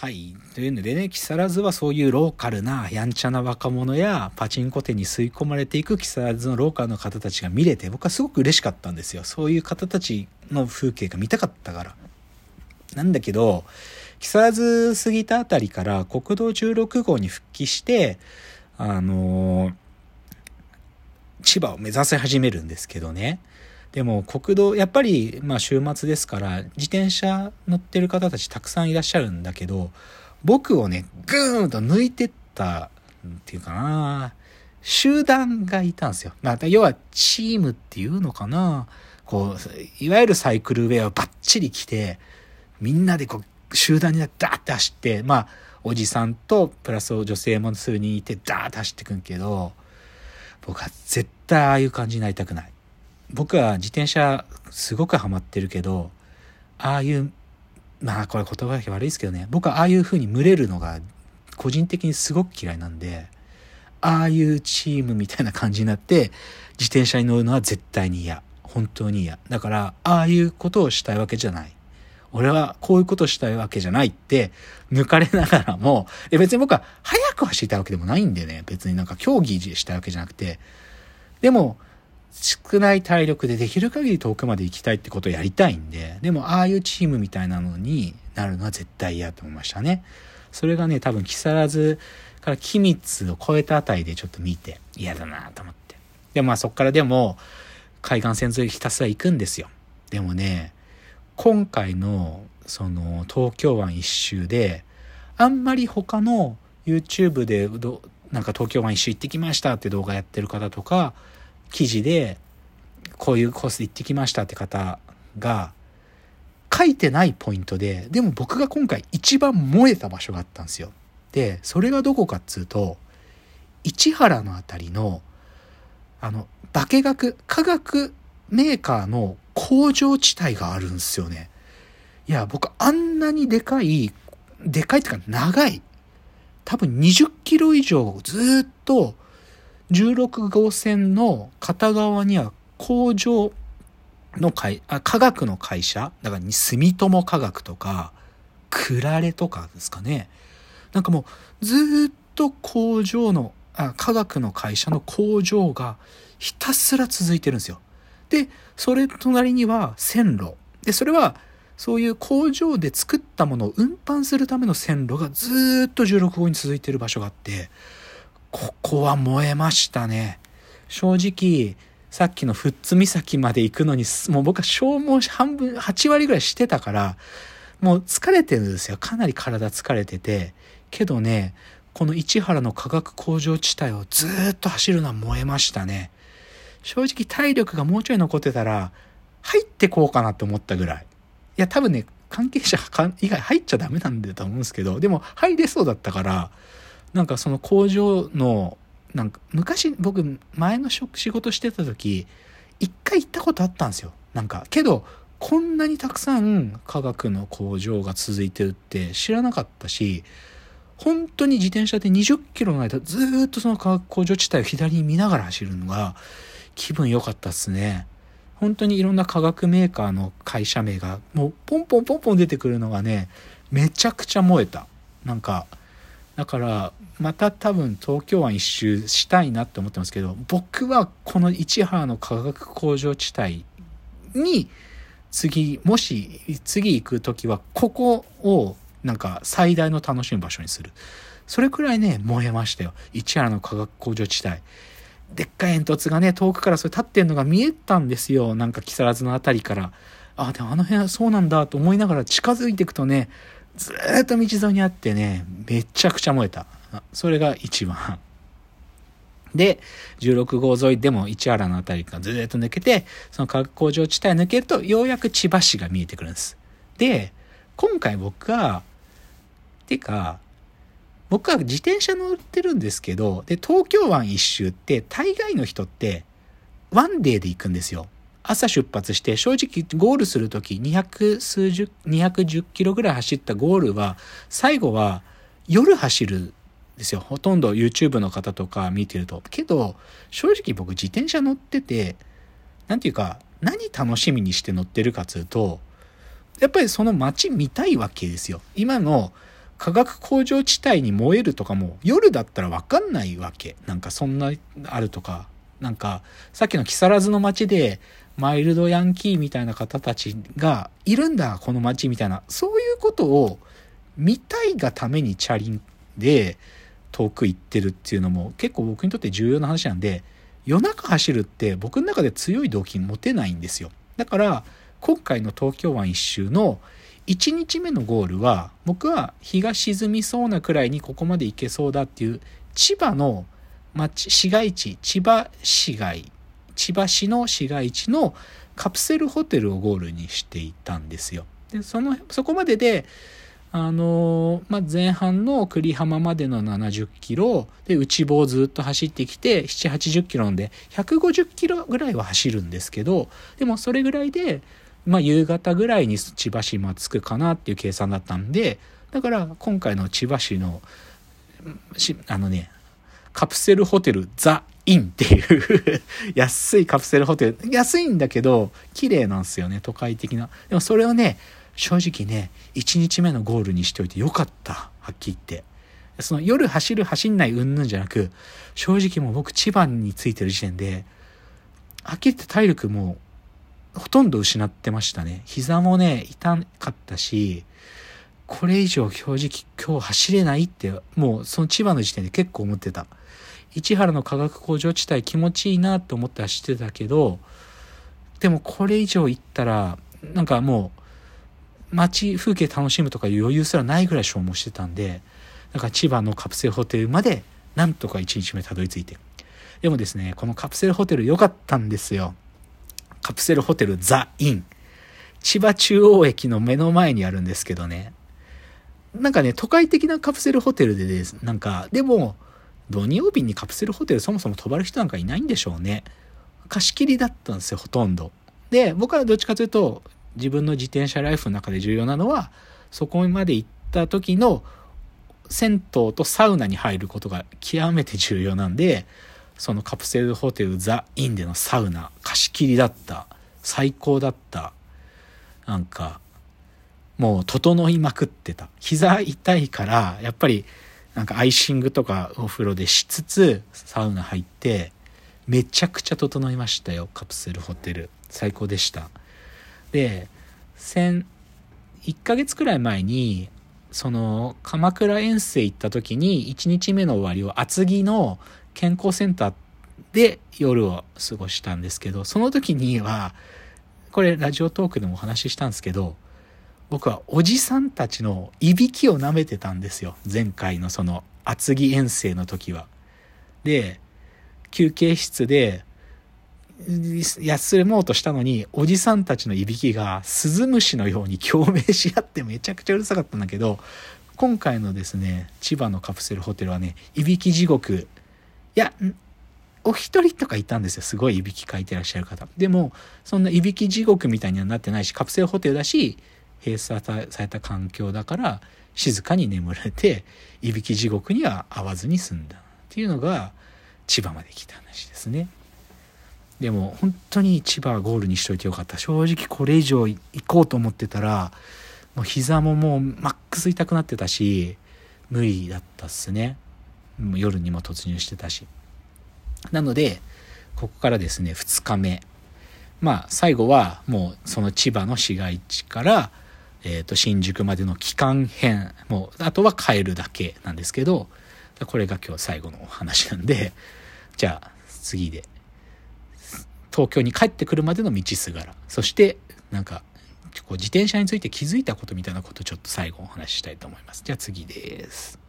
はい。というのでね、木更津はそういうローカルなやんちゃな若者やパチンコ店に吸い込まれていく木更津のローカルの方たちが見れて、僕はすごく嬉しかったんですよ。そういう方たちの風景が見たかったから。なんだけど、木更津過ぎたあたりから国道16号に復帰して、あのー千葉を目指し始めるんですけどね。でも国道、やっぱりまあ週末ですから自転車乗ってる方たちたくさんいらっしゃるんだけど、僕をね、ぐーんと抜いてったっていうかな、集団がいたんですよ。まあ、要はチームっていうのかな。こう、いわゆるサイクルウェアをバッチリ着て、みんなでこう、集団になってダーって走って、まあ、おじさんとプラス女性も数人いてダーって走ってくんけど、僕は絶対ああいう感じになりたくない。僕は自転車すごくハマってるけど、ああいう、まあこれ言葉だけ悪いですけどね、僕はああいう風に群れるのが個人的にすごく嫌いなんで、ああいうチームみたいな感じになって自転車に乗るのは絶対に嫌。本当に嫌。だから、ああいうことをしたいわけじゃない。俺はこういうことしたいわけじゃないって抜かれながらも、え別に僕は早く走りたいわけでもないんでね、別になんか競技したいわけじゃなくて、でも少ない体力でできる限り遠くまで行きたいってことをやりたいんで、でもああいうチームみたいなのになるのは絶対嫌と思いましたね。それがね、多分木更津から君津を超えたあたりでちょっと見て嫌だなと思って。で、まあそっからでも海岸線沿いひたすら行くんですよ。でもね、今回のその東京湾一周であんまり他の YouTube でどなんか東京湾一周行ってきましたって動画やってる方とか記事でこういうコースで行ってきましたって方が書いてないポイントででも僕が今回一番燃えた場所があったんですよ。でそれがどこかっつうと市原のあたりのあの化学化学メーカーの工場地帯があるんですよね。いや、僕あんなにでかい、でかいっていうか長い。多分20キロ以上ずっと16号線の片側には工場の会、あ、科学の会社だから住友科学とか、クラレとかですかね。なんかもうずっと工場の、あ、科学の会社の工場がひたすら続いてるんですよ。で、それ隣には線路。で、それは、そういう工場で作ったものを運搬するための線路がずっと16号に続いてる場所があって、ここは燃えましたね。正直、さっきの富津岬まで行くのに、もう僕は消耗し半分、8割ぐらいしてたから、もう疲れてるんですよ。かなり体疲れてて。けどね、この市原の化学工場地帯をずっと走るのは燃えましたね。正直体力がもうちょい残ってたら、入ってこうかなって思ったぐらい。いや、多分ね、関係者以外入っちゃダメなんだと思うんですけど、でも入れそうだったから、なんかその工場の、なんか昔僕前の仕事してた時、一回行ったことあったんですよ。なんか、けど、こんなにたくさん科学の工場が続いてるって知らなかったし、本当に自転車で20キロの間ずっとその化学工場地帯を左に見ながら走るのが気分良かったっすね。本当にいろんな化学メーカーの会社名がもうポンポンポンポン出てくるのがね、めちゃくちゃ燃えた。なんか、だから、また多分東京湾一周したいなって思ってますけど、僕はこの市原の化学工場地帯に次、もし次行く時はここをなんか最大の楽しむ場所にする。それくらいね、燃えましたよ。市原の化学工場地帯。でっかい煙突がね、遠くからそれ立ってんのが見えたんですよ。なんか木更津のあたりから。あ、でもあの辺はそうなんだと思いながら近づいていくとね、ずーっと道沿いにあってね、めちゃくちゃ燃えた。それが一番。で、16号沿いでも市原のあたりからずーっと抜けて、その化学工場地帯抜けると、ようやく千葉市が見えてくるんです。で、今回僕は、てか、僕は自転車乗ってるんですけど、で、東京湾一周って、大概の人って、ワンデーで行くんですよ。朝出発して、正直ゴールするとき、200数十、210キロぐらい走ったゴールは、最後は夜走るんですよ。ほとんど YouTube の方とか見てると。けど、正直僕自転車乗ってて、なんていうか、何楽しみにして乗ってるかっつうと、やっぱりその街見たいわけですよ。今の化学工場地帯に燃えるとかも夜だったらわかんないわけ。なんかそんなあるとか。なんかさっきの木更津の街でマイルドヤンキーみたいな方たちがいるんだ、この街みたいな。そういうことを見たいがためにチャリンで遠く行ってるっていうのも結構僕にとって重要な話なんで、夜中走るって僕の中で強い動機持てないんですよ。だから今回の東京湾一周の1日目のゴールは僕は日が沈みそうなくらいにここまで行けそうだっていう千葉の町市街地千葉市街千葉市の市街地のカプセルホテルをゴールにしていたんですよ。でそのそこまでであのまあ、前半の栗浜までの70キロで内房をずっと走ってきて7 8 0キロなんで150キロぐらいは走るんですけどでもそれぐらいでまあ、夕方ぐらいに千葉市も着くかなっていう計算だったんで、だから今回の千葉市の、あのね、カプセルホテルザ・インっていう安いカプセルホテル。安いんだけど、綺麗なんですよね、都会的な。でもそれをね、正直ね、1日目のゴールにしておいてよかった。はっきり言って。その夜走る走んないうんぬんじゃなく、正直もう僕千葉に着いてる時点で、はっきり言って体力もほとんど失ってましたね。膝もね、痛かったし、これ以上正直今日走れないって、もうその千葉の時点で結構思ってた。市原の化学工場地帯気持ちいいなと思って走ってたけど、でもこれ以上行ったら、なんかもう、街風景楽しむとか余裕すらないぐらい消耗してたんで、だか千葉のカプセルホテルまでなんとか1日目たどり着いて。でもですね、このカプセルホテル良かったんですよ。カプセルホテルザ・イン。千葉中央駅の目の前にあるんですけどね。なんかね、都会的なカプセルホテルでです。なんか、でも、土曜日にカプセルホテルそもそも泊まる人なんかいないんでしょうね。貸し切りだったんですよ、ほとんど。で、僕はどっちかというと、自分の自転車ライフの中で重要なのは、そこまで行った時の銭湯とサウナに入ることが極めて重要なんで、そのカプセルホテルザ・インでのサウナ貸し切りだった最高だったなんかもう整いまくってた膝痛いからやっぱりなんかアイシングとかお風呂でしつつサウナ入ってめちゃくちゃ整いましたよカプセルホテル。最高でした。で1ヶ月くらい前にその鎌倉遠征行った時に1日目の終わりを厚木の健康センターで夜を過ごしたんですけど、その時には、これラジオトークでもお話ししたんですけど、僕はおじさんたちのいびきを舐めてたんですよ。前回のその厚木遠征の時は。で、休憩室で休もうとしたのに、おじさんたちのいびきがスズムシのように共鳴し合ってめちゃくちゃうるさかったんだけど、今回のですね、千葉のカプセルホテルはね、いびき地獄いや、お一人とかいたんですよ。すごいいびきかいてらっしゃる方。でも、そんないびき地獄みたいにはなってないし、カプセルホテルだし、閉鎖された環境だから、静かに眠れて、いびき地獄には合わずに済んだ。っていうのが、千葉まで来た話ですね。でも、本当に千葉ゴールにしといてよかった。正直これ以上行こうと思ってたら、もう膝ももうマックス痛くなってたし、無理だったっすね。夜にも突入してたし。なので、ここからですね、2日目。まあ、最後はもうその千葉の市街地から、えっ、ー、と、新宿までの期間編。もう、あとは帰るだけなんですけど、これが今日最後のお話なんで、じゃあ、次で。東京に帰ってくるまでの道すがら。そして、なんか、こう自転車について気づいたことみたいなことをちょっと最後お話ししたいと思います。じゃあ次です。